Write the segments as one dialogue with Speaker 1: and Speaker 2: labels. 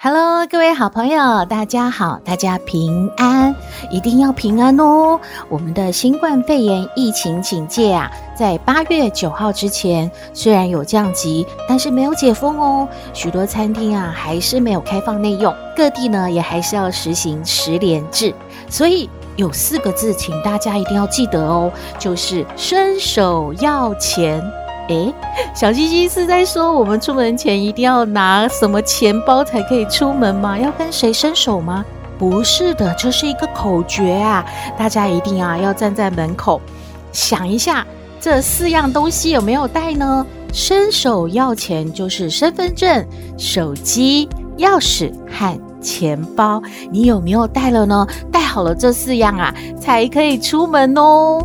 Speaker 1: Hello，各位好朋友，大家好，大家平安，一定要平安哦。我们的新冠肺炎疫情警戒啊，在八月九号之前虽然有降级，但是没有解封哦。许多餐厅啊，还是没有开放内用，各地呢也还是要实行十连制。所以有四个字，请大家一定要记得哦，就是伸手要钱。诶，小星星是在说我们出门前一定要拿什么钱包才可以出门吗？要跟谁伸手吗？不是的，这是一个口诀啊！大家一定啊要站在门口想一下，这四样东西有没有带呢？伸手要钱就是身份证、手机、钥匙和钱包，你有没有带了呢？带好了这四样啊，才可以出门哦。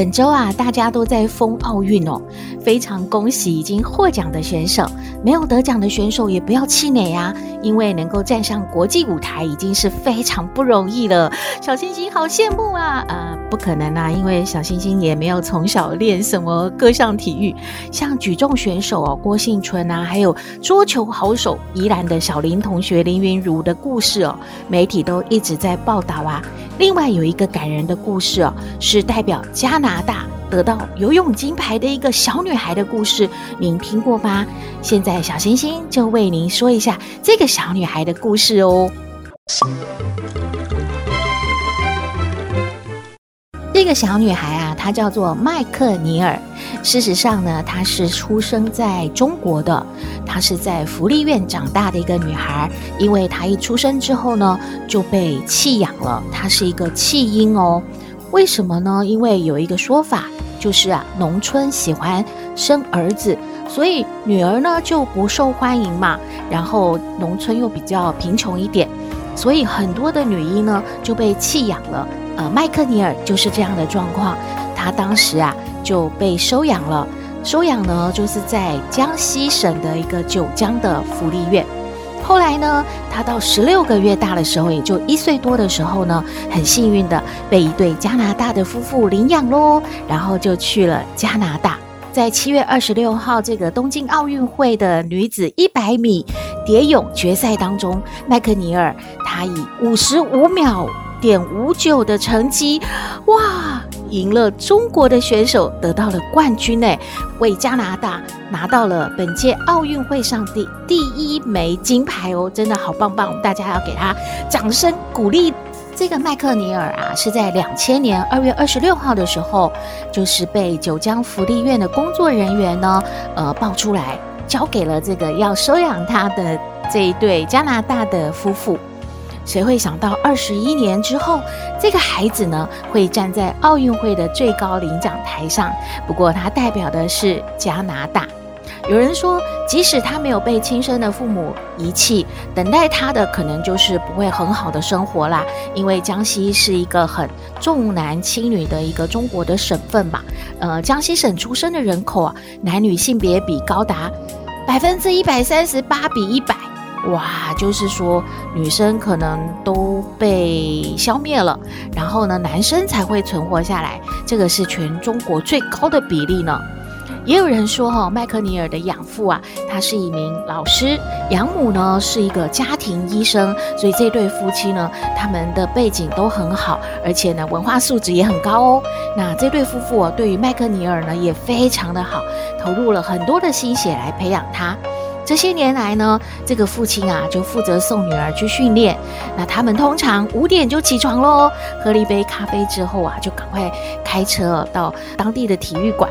Speaker 1: 本周啊，大家都在疯奥运哦，非常恭喜已经获奖的选手，没有得奖的选手也不要气馁呀，因为能够站上国际舞台已经是非常不容易了。小星星好羡慕啊！呃，不可能啊，因为小星星也没有从小练什么各项体育，像举重选手哦，郭婞淳啊，还有桌球好手宜兰的小林同学林云如的故事哦，媒体都一直在报道啊。另外有一个感人的故事哦，是代表加拿拿大得到游泳金牌的一个小女孩的故事，您听过吗？现在小星星就为您说一下这个小女孩的故事哦。这个小女孩啊，她叫做麦克尼尔。事实上呢，她是出生在中国的，她是在福利院长大的一个女孩。因为她一出生之后呢，就被弃养了，她是一个弃婴哦。为什么呢？因为有一个说法，就是啊，农村喜欢生儿子，所以女儿呢就不受欢迎嘛。然后农村又比较贫穷一点，所以很多的女婴呢就被弃养了。呃，麦克尼尔就是这样的状况，她当时啊。就被收养了，收养呢，就是在江西省的一个九江的福利院。后来呢，他到十六个月大的时候，也就一岁多的时候呢，很幸运的被一对加拿大的夫妇领养喽，然后就去了加拿大。在七月二十六号这个东京奥运会的女子一百米蝶泳决赛当中，麦克尼尔她以五十五秒点五九的成绩，哇！赢了中国的选手，得到了冠军呢，为加拿大拿到了本届奥运会上的第一枚金牌哦，真的好棒棒！大家要给他掌声鼓励。这个麦克尼尔啊，是在两千年二月二十六号的时候，就是被九江福利院的工作人员呢，呃，抱出来，交给了这个要收养他的这一对加拿大的夫妇。谁会想到二十一年之后，这个孩子呢，会站在奥运会的最高领奖台上？不过他代表的是加拿大。有人说，即使他没有被亲生的父母遗弃，等待他的可能就是不会很好的生活啦。因为江西是一个很重男轻女的一个中国的省份嘛。呃，江西省出生的人口啊，男女性别比高达百分之一百三十八比一百。哇，就是说女生可能都被消灭了，然后呢，男生才会存活下来，这个是全中国最高的比例呢。也有人说哈、麦克尼尔的养父啊，他是一名老师，养母呢是一个家庭医生，所以这对夫妻呢，他们的背景都很好，而且呢，文化素质也很高哦。那这对夫妇啊，对于麦克尼尔呢也非常的好，投入了很多的心血来培养他。这些年来呢，这个父亲啊就负责送女儿去训练。那他们通常五点就起床喽，喝了一杯咖啡之后啊，就赶快开车到当地的体育馆，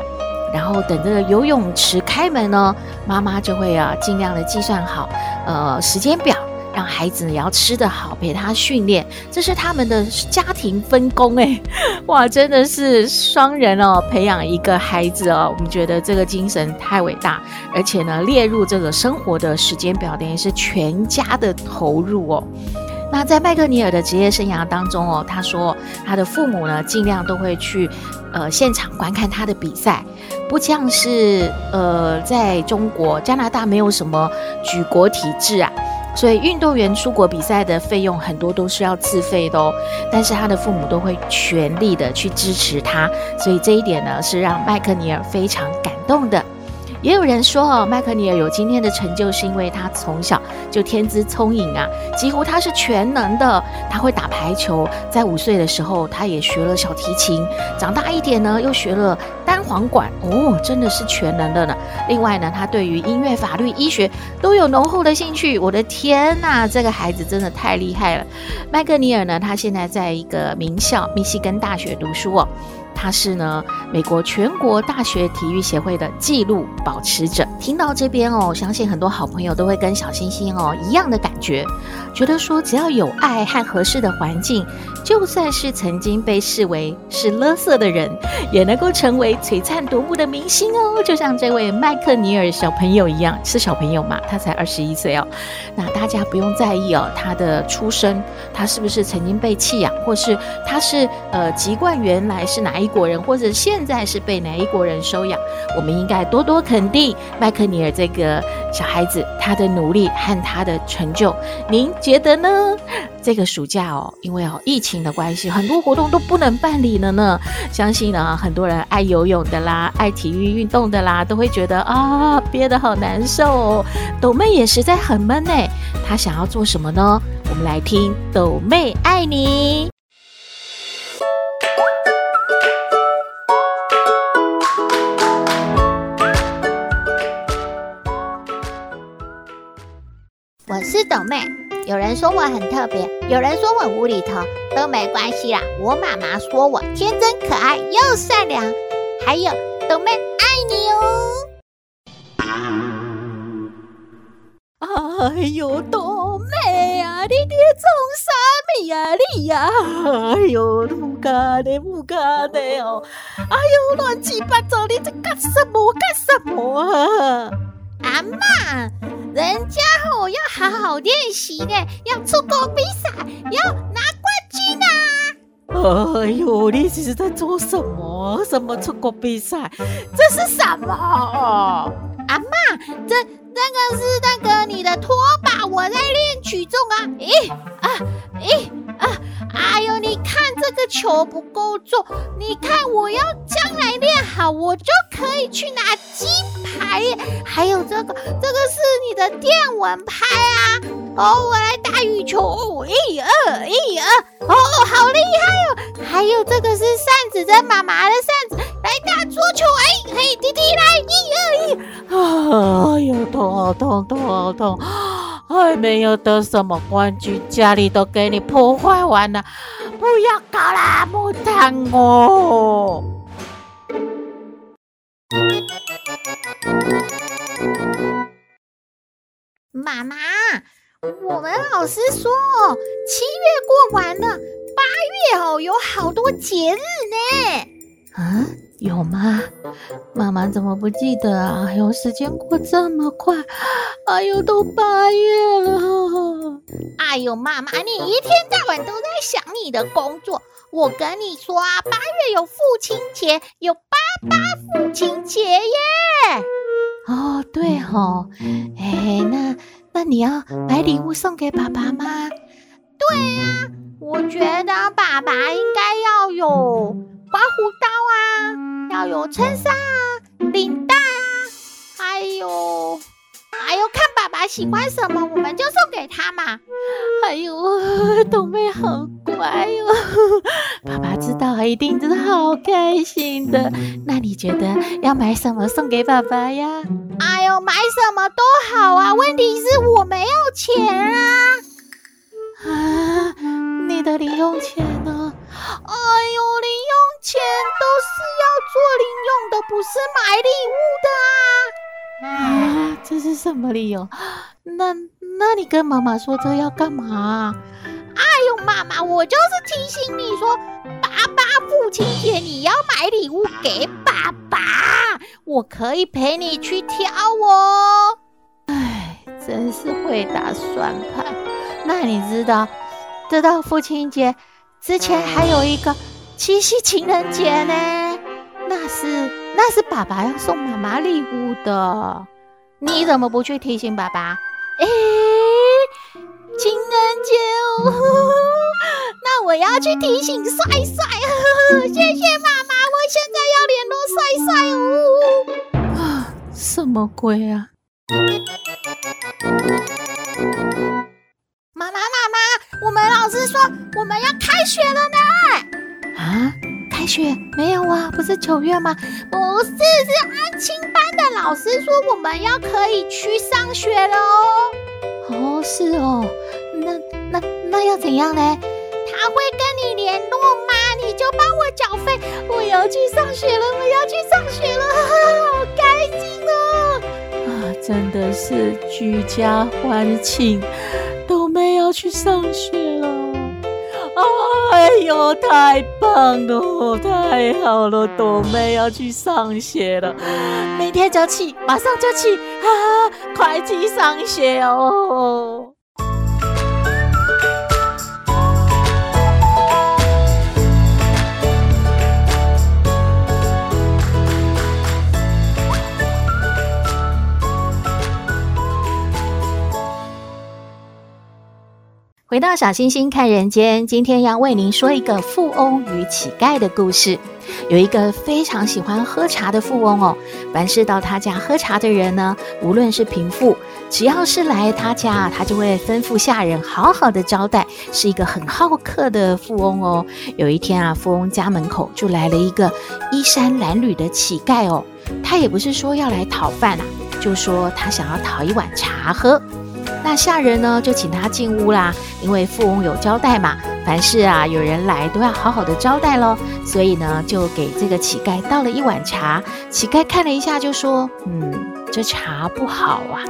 Speaker 1: 然后等着游泳池开门呢，妈妈就会啊尽量的计算好呃时间表。让孩子也要吃得好，陪他训练，这是他们的家庭分工哎，哇，真的是双人哦，培养一个孩子哦，我们觉得这个精神太伟大，而且呢，列入这个生活的时间表，等于是全家的投入哦。那在麦克尼尔的职业生涯当中哦，他说他的父母呢，尽量都会去呃现场观看他的比赛，不像是呃在中国加拿大没有什么举国体制啊，所以运动员出国比赛的费用很多都是要自费的哦。但是他的父母都会全力的去支持他，所以这一点呢是让麦克尼尔非常感动的。也有人说哦，麦克尼尔有今天的成就是因为他从小就天资聪颖啊，几乎他是全能的。他会打排球，在五岁的时候他也学了小提琴，长大一点呢又学了单簧管，哦，真的是全能的呢。另外呢，他对于音乐、法律、医学都有浓厚的兴趣。我的天呐，这个孩子真的太厉害了。麦克尼尔呢，他现在在一个名校密西根大学读书哦。他是呢，美国全国大学体育协会的纪录保持者。听到这边哦，相信很多好朋友都会跟小星星哦一样的感觉，觉得说只要有爱和合适的环境，就算是曾经被视为是垃圾的人，也能够成为璀璨夺目的明星哦。就像这位麦克尼尔小朋友一样，是小朋友嘛？他才二十一岁哦。那大家不用在意哦，他的出身，他是不是曾经被弃养，或是他是呃籍贯原来是哪一国人，或者现在是被哪一国人收养？我们应该多多肯定麦克尼尔这个小孩子他的努力和他的成就。您觉得呢？这个暑假哦，因为哦疫情的关系，很多活动都不能办理了呢。相信呢，很多人爱游泳的啦，爱体育运动的啦，都会觉得啊憋得好难受哦。斗妹也实在很闷呢，她想要做什么呢？我们来听斗妹爱你。
Speaker 2: 我是斗妹，有人说我很特别，有人说我无厘头，都没关系啦。我妈妈说我天真可爱又善良，还有斗妹爱你
Speaker 1: 哦。哎呦，豆妹啊，你在做啥咪呀你呀？哎呦，不干的不干的哦！哎呦，乱七八糟，你在干什么干什么啊？
Speaker 2: 阿嬷，人家我要好好练习的，要出国比赛，要拿冠军啊！
Speaker 1: 哎呦，你这是在做什么？什么出国比赛？这是什么？
Speaker 2: 阿妈，这那个是那个你的拖把，我在练举重啊！咦啊咦啊！哎呦，你看这个球不够重，你看我要将来练好，我就可以去拿金牌。还有这个，这个是你的电蚊拍啊！哦，我来打羽球，一二一二，哦，好厉害哦！还有这个是扇子，这妈妈的扇子，来打桌球，哎嘿，弟弟来一二一，
Speaker 1: 哎呦，痛好痛，痛好痛。还没有得什么冠军，家里都给你破坏完了，不要搞啦，木炭哦！
Speaker 2: 妈妈，我们老师说，七月过完了，八月哦有好多节日呢。
Speaker 1: 啊？有吗？妈妈怎么不记得啊？哎呦，时间过这么快，哎呦，都八月了。
Speaker 2: 哎呦，妈妈，你一天到晚都在想你的工作。我跟你说啊，八月有父亲节，有爸爸父亲节耶。
Speaker 1: 哦，对哦，哎，那那你要买礼物送给爸爸吗？
Speaker 2: 对呀，我觉得爸爸应该要有刮胡。要有衬衫啊，领带啊，还有还有，看爸爸喜欢什么，我们就送给他嘛。
Speaker 1: 还有，斗妹好乖哟、哦，爸爸知道一定真的好开心的。那你觉得要买什么送给爸爸呀？
Speaker 2: 哎呦，买什么都好啊，问题是我没有钱啊。
Speaker 1: 啊，你的零用钱呢？
Speaker 2: 哎呦，零用钱都是要做零用的，不是买礼物的啊！
Speaker 1: 啊，这是什么理由？那那你跟妈妈说这要干嘛？
Speaker 2: 哎呦，妈妈，我就是提醒你说，爸爸父亲节你要买礼物给爸爸，我可以陪你去挑哦。
Speaker 1: 哎，真是会打算盘。那你知道
Speaker 2: 这到父亲节之前还有一个七夕情人节呢，那是那是爸爸要送妈妈礼物的，你怎么不去提醒爸爸？哎，情人节哦，那我要去提醒帅帅，谢谢妈妈，我现在要联络帅帅哦。
Speaker 1: 啊，什么鬼啊？
Speaker 2: 妈妈妈妈，我们老师说我们要开学了呢。
Speaker 1: 啊，开学没有啊？不是九月吗？
Speaker 2: 不是，是安亲班的老师说我们要可以去上学了哦。
Speaker 1: 哦，是哦。那那那要怎样呢？
Speaker 2: 他会跟你联络吗？你就帮我缴费。我要去上学了，我要去上学了，好开心哦！
Speaker 1: 啊，真的是居家欢庆。豆妹要去上学了，哎呦，太棒了，太好了，豆妹要去上学了，明天就去，马上就去，哈啊，快去上学哦！到小星星看人间，今天要为您说一个富翁与乞丐的故事。有一个非常喜欢喝茶的富翁哦，凡是到他家喝茶的人呢，无论是贫富，只要是来他家，他就会吩咐下人好好的招待，是一个很好客的富翁哦。有一天啊，富翁家门口就来了一个衣衫褴褛的乞丐哦，他也不是说要来讨饭啊，就说他想要讨一碗茶喝。那下人呢，就请他进屋啦，因为富翁有交代嘛，凡事啊有人来都要好好的招待喽。所以呢，就给这个乞丐倒了一碗茶。乞丐看了一下，就说：“嗯，这茶不好啊。”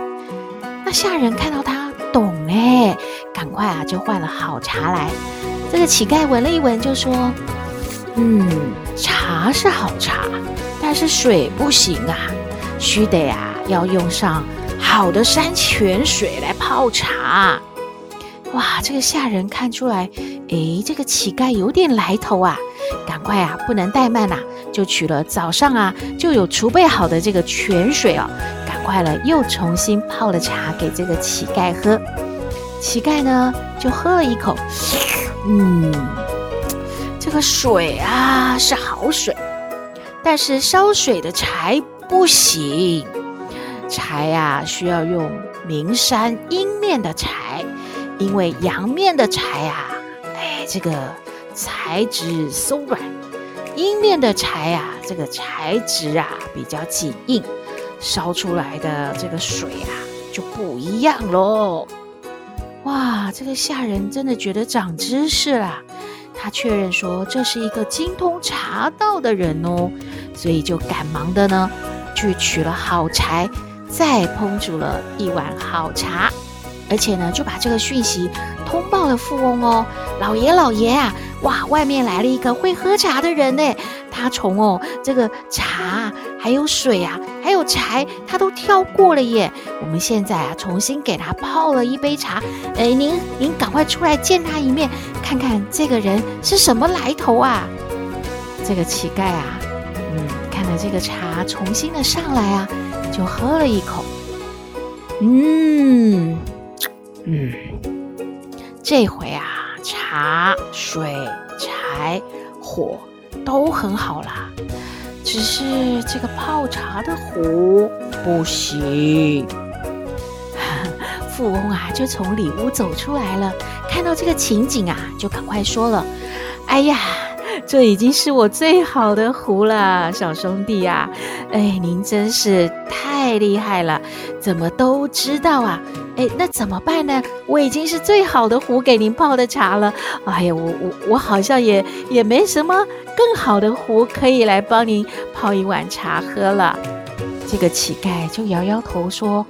Speaker 1: 那下人看到他懂哎，赶快啊就换了好茶来。这个乞丐闻了一闻，就说：“嗯，茶是好茶，但是水不行啊，须得啊要用上。”好的山泉水来泡茶，哇！这个下人看出来，诶，这个乞丐有点来头啊，赶快啊，不能怠慢呐，就取了早上啊就有储备好的这个泉水哦，赶快了又重新泡了茶给这个乞丐喝。乞丐呢就喝了一口，嗯，这个水啊是好水，但是烧水的柴不行。柴呀、需要用名山阴面的柴，因为阳面的柴啊，哎，这个材质松软；阴面的柴啊，这个材质啊比较紧硬，烧出来的这个水啊就不一样喽。哇，这个下人真的觉得长知识了。他确认说这是一个精通茶道的人哦，所以就赶忙的呢去取了好柴。再烹煮了一碗好茶，而且呢，就把这个讯息通报了富翁哦。老爷，老爷啊，哇，外面来了一个会喝茶的人呢。他从哦这个茶，还有水啊，还有柴，他都挑过了耶。我们现在啊，重新给他泡了一杯茶。哎，您您赶快出来见他一面，看看这个人是什么来头啊？这个乞丐啊，嗯，看着这个茶重新的上来啊。就喝了一口，嗯。嗯，这回啊，茶、水、柴、火都很好啦，只是这个泡茶的壶不行。富翁啊，就从里屋走出来了，看到这个情景啊，就赶快说了：“哎呀！” 这已经是我最好的壶了，小兄弟呀！哎，您真是太厉害了，怎么都知道啊？哎，那怎么办呢？我已经是最好的壶给您泡的茶了。哎呀，我我我好像也也没什么更好的壶可以来帮您泡一碗茶喝了。这个乞丐就摇摇头说：“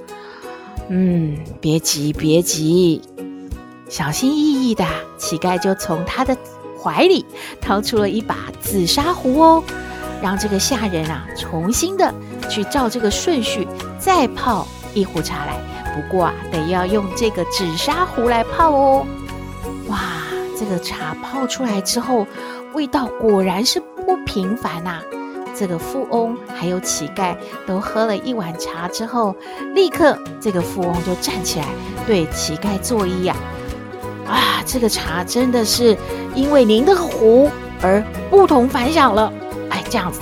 Speaker 1: 嗯，别急，别急，小心翼翼的。”乞丐就从他的。怀里掏出了一把紫砂壶哦，让这个下人啊重新的去照这个顺序再泡一壶茶来。不过啊，得要用这个紫砂壶来泡哦。哇，这个茶泡出来之后，味道果然是不平凡呐、啊。这个富翁还有乞丐都喝了一碗茶之后，立刻这个富翁就站起来对乞丐作揖呀、啊：“啊，这个茶真的是因为您的壶而不同凡响了。哎，这样子，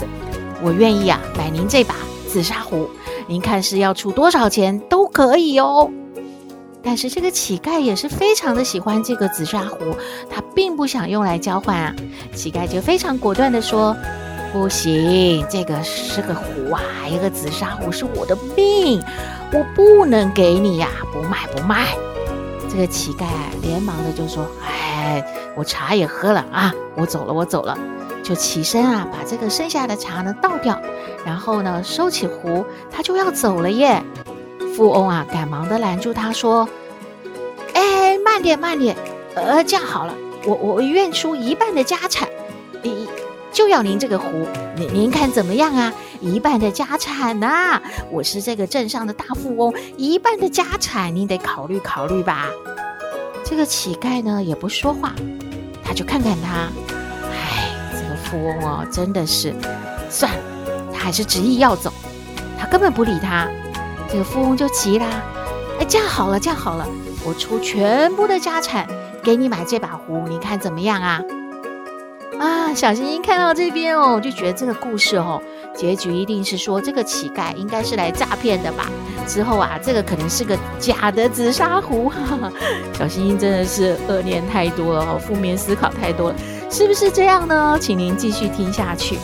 Speaker 1: 我愿意啊买您这把紫砂壶，您看是要出多少钱都可以哦。”但是这个乞丐也是非常的喜欢这个紫砂壶，他并不想用来交换啊。乞丐就非常果断地说。不行，这个是个壶啊，一个紫砂壶是我的命，我不能给你呀，不卖不卖。这个乞丐，连忙的就说：“哎，我茶也喝了啊，我走了，我走了。”就起身啊，把这个剩下的茶呢倒掉，然后呢收起壶，他就要走了耶。富翁啊，赶忙的拦住他说：“哎，慢点慢点，呃，这样好了，我我愿出一半的家产。”你。就要您这个壶，您您看怎么样啊？一半的家产呐、我是这个镇上的大富翁，一半的家产，您得考虑考虑吧。这个乞丐呢也不说话，他就看看他，哎，这个富翁哦，真的是，算了，他还是执意要走，他根本不理他。这个富翁就急啦，哎，这样好了，这样好了，我出全部的家产给你买这把壶，你看怎么样啊？啊，小星星看到这边哦，就觉得这个故事哦，结局一定是说这个乞丐应该是来诈骗的吧？之后啊，这个可能是个假的紫砂壶。哈哈，小星星真的是恶念太多了，负面思考太多了，是不是这样呢？请您继续听下去。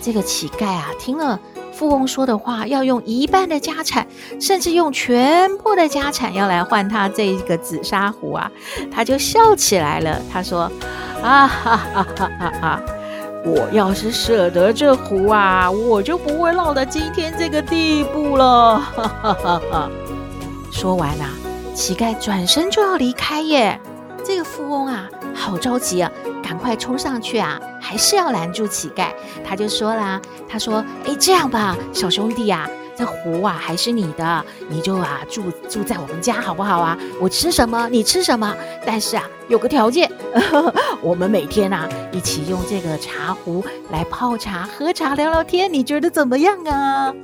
Speaker 1: 这个乞丐啊，听了富翁说的话，要用一半的家产，甚至用全部的家产要来换他这个紫砂壶啊，他就笑起来了。他说。啊哈哈哈哈哈！我要是舍得这壶啊，我就不会落到今天这个地步了。说完啊，乞丐转身就要离开耶。这个富翁啊，好着急啊，赶快冲上去啊，还是要拦住乞丐。他就说啦：“他说，哎，这样吧，小兄弟呀。”这壶啊，还是你的，你就啊住住在我们家好不好啊？我吃什么你吃什么，但是啊有个条件，我们每天啊一起用这个茶壶来泡茶、喝茶、聊聊天，你觉得怎么样啊？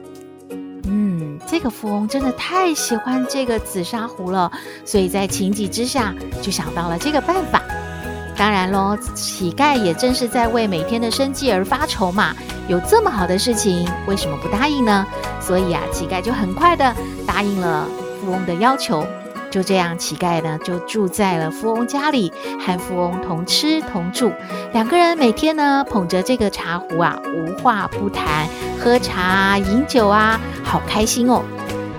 Speaker 1: 嗯，这个富翁真的太喜欢这个紫砂壶了，所以在情急之下就想到了这个办法。当然喽，乞丐也正是在为每天的生计而发愁嘛。有这么好的事情，为什么不答应呢？所以啊，乞丐就很快的答应了富翁的要求。就这样，乞丐呢就住在了富翁家里，和富翁同吃同住。两个人每天呢捧着这个茶壶啊，无话不谈，喝茶饮酒啊，好开心哦。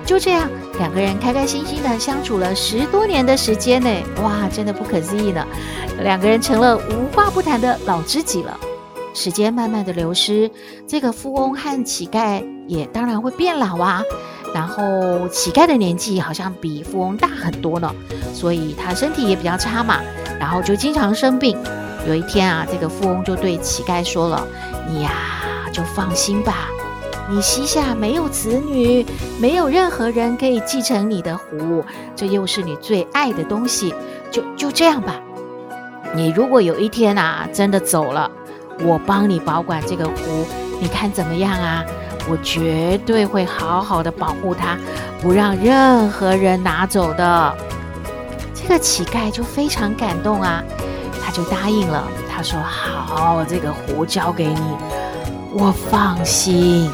Speaker 1: 就这样。两个人开开心心的相处了十多年的时间呢，哇，真的不可思议呢！两个人成了无话不谈的老知己了。时间慢慢的流失，这个富翁和乞丐也当然会变老啊。然后乞丐的年纪好像比富翁大很多呢，所以他身体也比较差嘛，然后就经常生病。有一天啊，这个富翁就对乞丐说了：“你呀，就放心吧。”你膝下没有子女，没有任何人可以继承你的壶，这又是你最爱的东西，就就这样吧。你如果有一天啊真的走了，我帮你保管这个壶，你看怎么样啊？我绝对会好好的保护它，不让任何人拿走的。这个乞丐就非常感动啊，他就答应了。他说：“好，这个壶交给你，我放心。”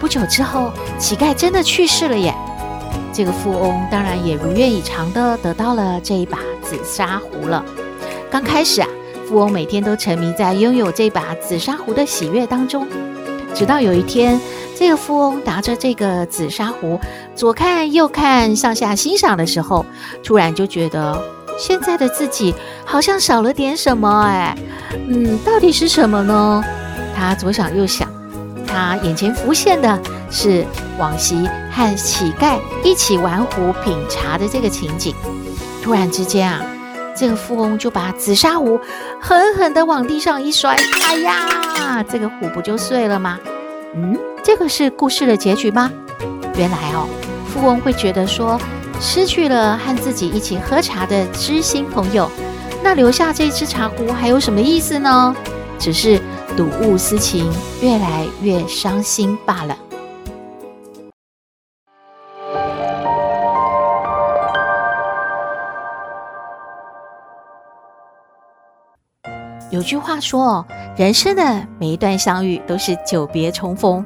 Speaker 1: 不久之后，乞丐真的去世了耶。这个富翁当然也如愿以偿的得到了这一把紫砂壶了。刚开始啊，富翁每天都沉迷在拥有这把紫砂壶的喜悦当中。直到有一天，这个富翁拿着这个紫砂壶左看右看，上下欣赏的时候，突然就觉得现在的自己好像少了点什么哎。嗯，到底是什么呢？他左想右想。他眼前浮现的是往昔和乞丐一起玩壶品茶的这个情景。突然之间啊，这个富翁就把紫砂壶狠狠地往地上一摔，哎呀，这个壶不就碎了吗？嗯，这个是故事的结局吗？原来哦，富翁会觉得说，失去了和自己一起喝茶的知心朋友，那留下这只茶壶还有什么意思呢？只是睹物思情，越来越伤心罢了。有句话说：“人生的每一段相遇都是久别重逢。”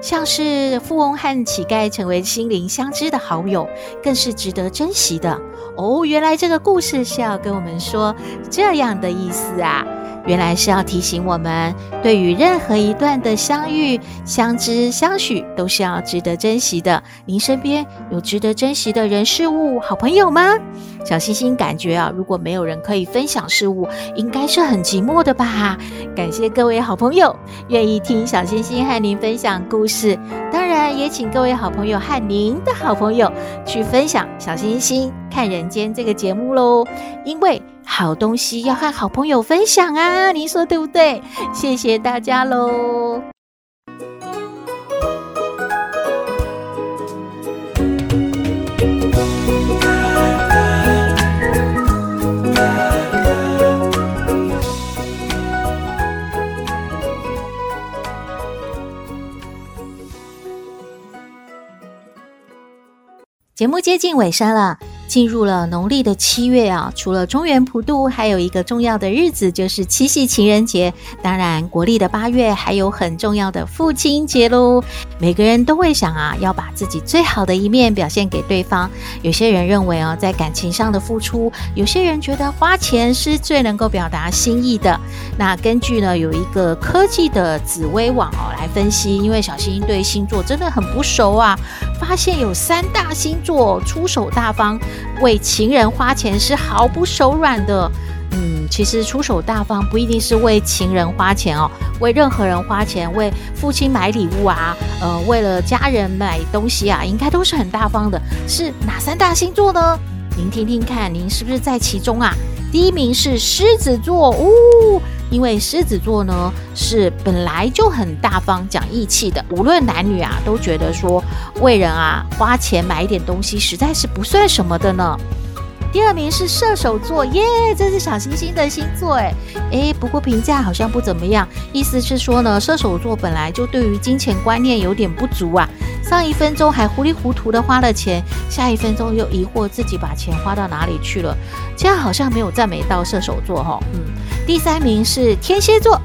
Speaker 1: 像是富翁和乞丐成为心灵相知的好友，更是值得珍惜的。哦，原来这个故事是要跟我们说这样的意思啊！原来是要提醒我们，对于任何一段的相遇、相知、相许，都是要值得珍惜的。您身边有值得珍惜的人事物、好朋友吗？小星星感觉啊，如果没有人可以分享事物，应该是很寂寞的吧？感谢各位好朋友愿意听小星星和您分享故事，当然也请各位好朋友和您的好朋友去分享小星星看人间这个节目喽，因为好东西要和好朋友分享啊，您说对不对？谢谢大家喽。节目接近尾声了。进入了农历的七月啊，除了中元普渡，还有一个重要的日子就是七夕情人节。当然，国历的八月还有很重要的父亲节喽。每个人都会想啊，要把自己最好的一面表现给对方。有些人认为啊，在感情上的付出；有些人觉得花钱是最能够表达心意的。那根据呢，有一个科技的紫微网哦来分析，因为小星星对星座真的很不熟啊，发现有三大星座出手大方。为情人花钱是毫不手软的，嗯，其实出手大方不一定是为情人花钱哦，为任何人花钱，为父亲买礼物啊，呃，为了家人买东西啊，应该都是很大方的。是哪三大星座呢？您听听看，您是不是在其中啊？第一名是狮子座，哦，因为狮子座呢是本来就很大方、讲义气的，无论男女啊，都觉得说为人啊花钱买一点东西实在是不算什么的呢。第二名是射手座，耶，这是小星星的星座，诶诶，不过评价好像不怎么样，意思是说呢，射手座本来就对于金钱观念有点不足啊。上一分钟还糊里糊涂的花了钱，下一分钟又疑惑自己把钱花到哪里去了，这样好像没有赞美到射手座哈。嗯，第三名是天蝎座，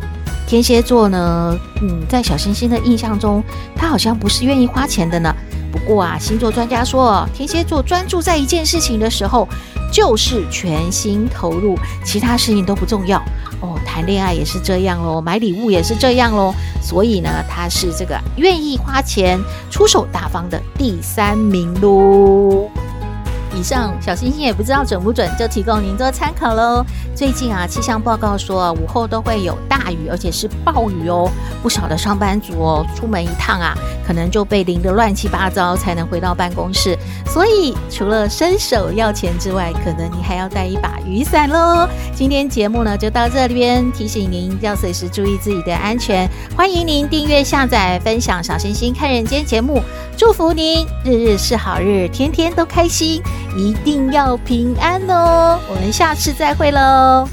Speaker 1: 天蝎座呢，嗯，在小星星的印象中，他好像不是愿意花钱的呢。哇，星座专家说，天蝎座专注在一件事情的时候，就是全心投入，其他事情都不重要。哦，谈恋爱也是这样喽，买礼物也是这样喽，所以呢，他是这个愿意花钱、出手大方的第三名喽。以上小星星也不知道准不准，就提供您做参考喽。最近啊，气象报告说午后都会有大雨，而且是暴雨哦。不少的上班族哦，出门一趟啊，可能就被淋得乱七八糟才能回到办公室。所以除了伸手要钱之外，可能你还要带一把雨伞喽。今天节目呢就到这边，提醒您要随时注意自己的安全。欢迎您订阅、下载、分享小星星看人间节目，祝福您日日是好日，天天都开心。一定要平安哦！我们下次再会喽。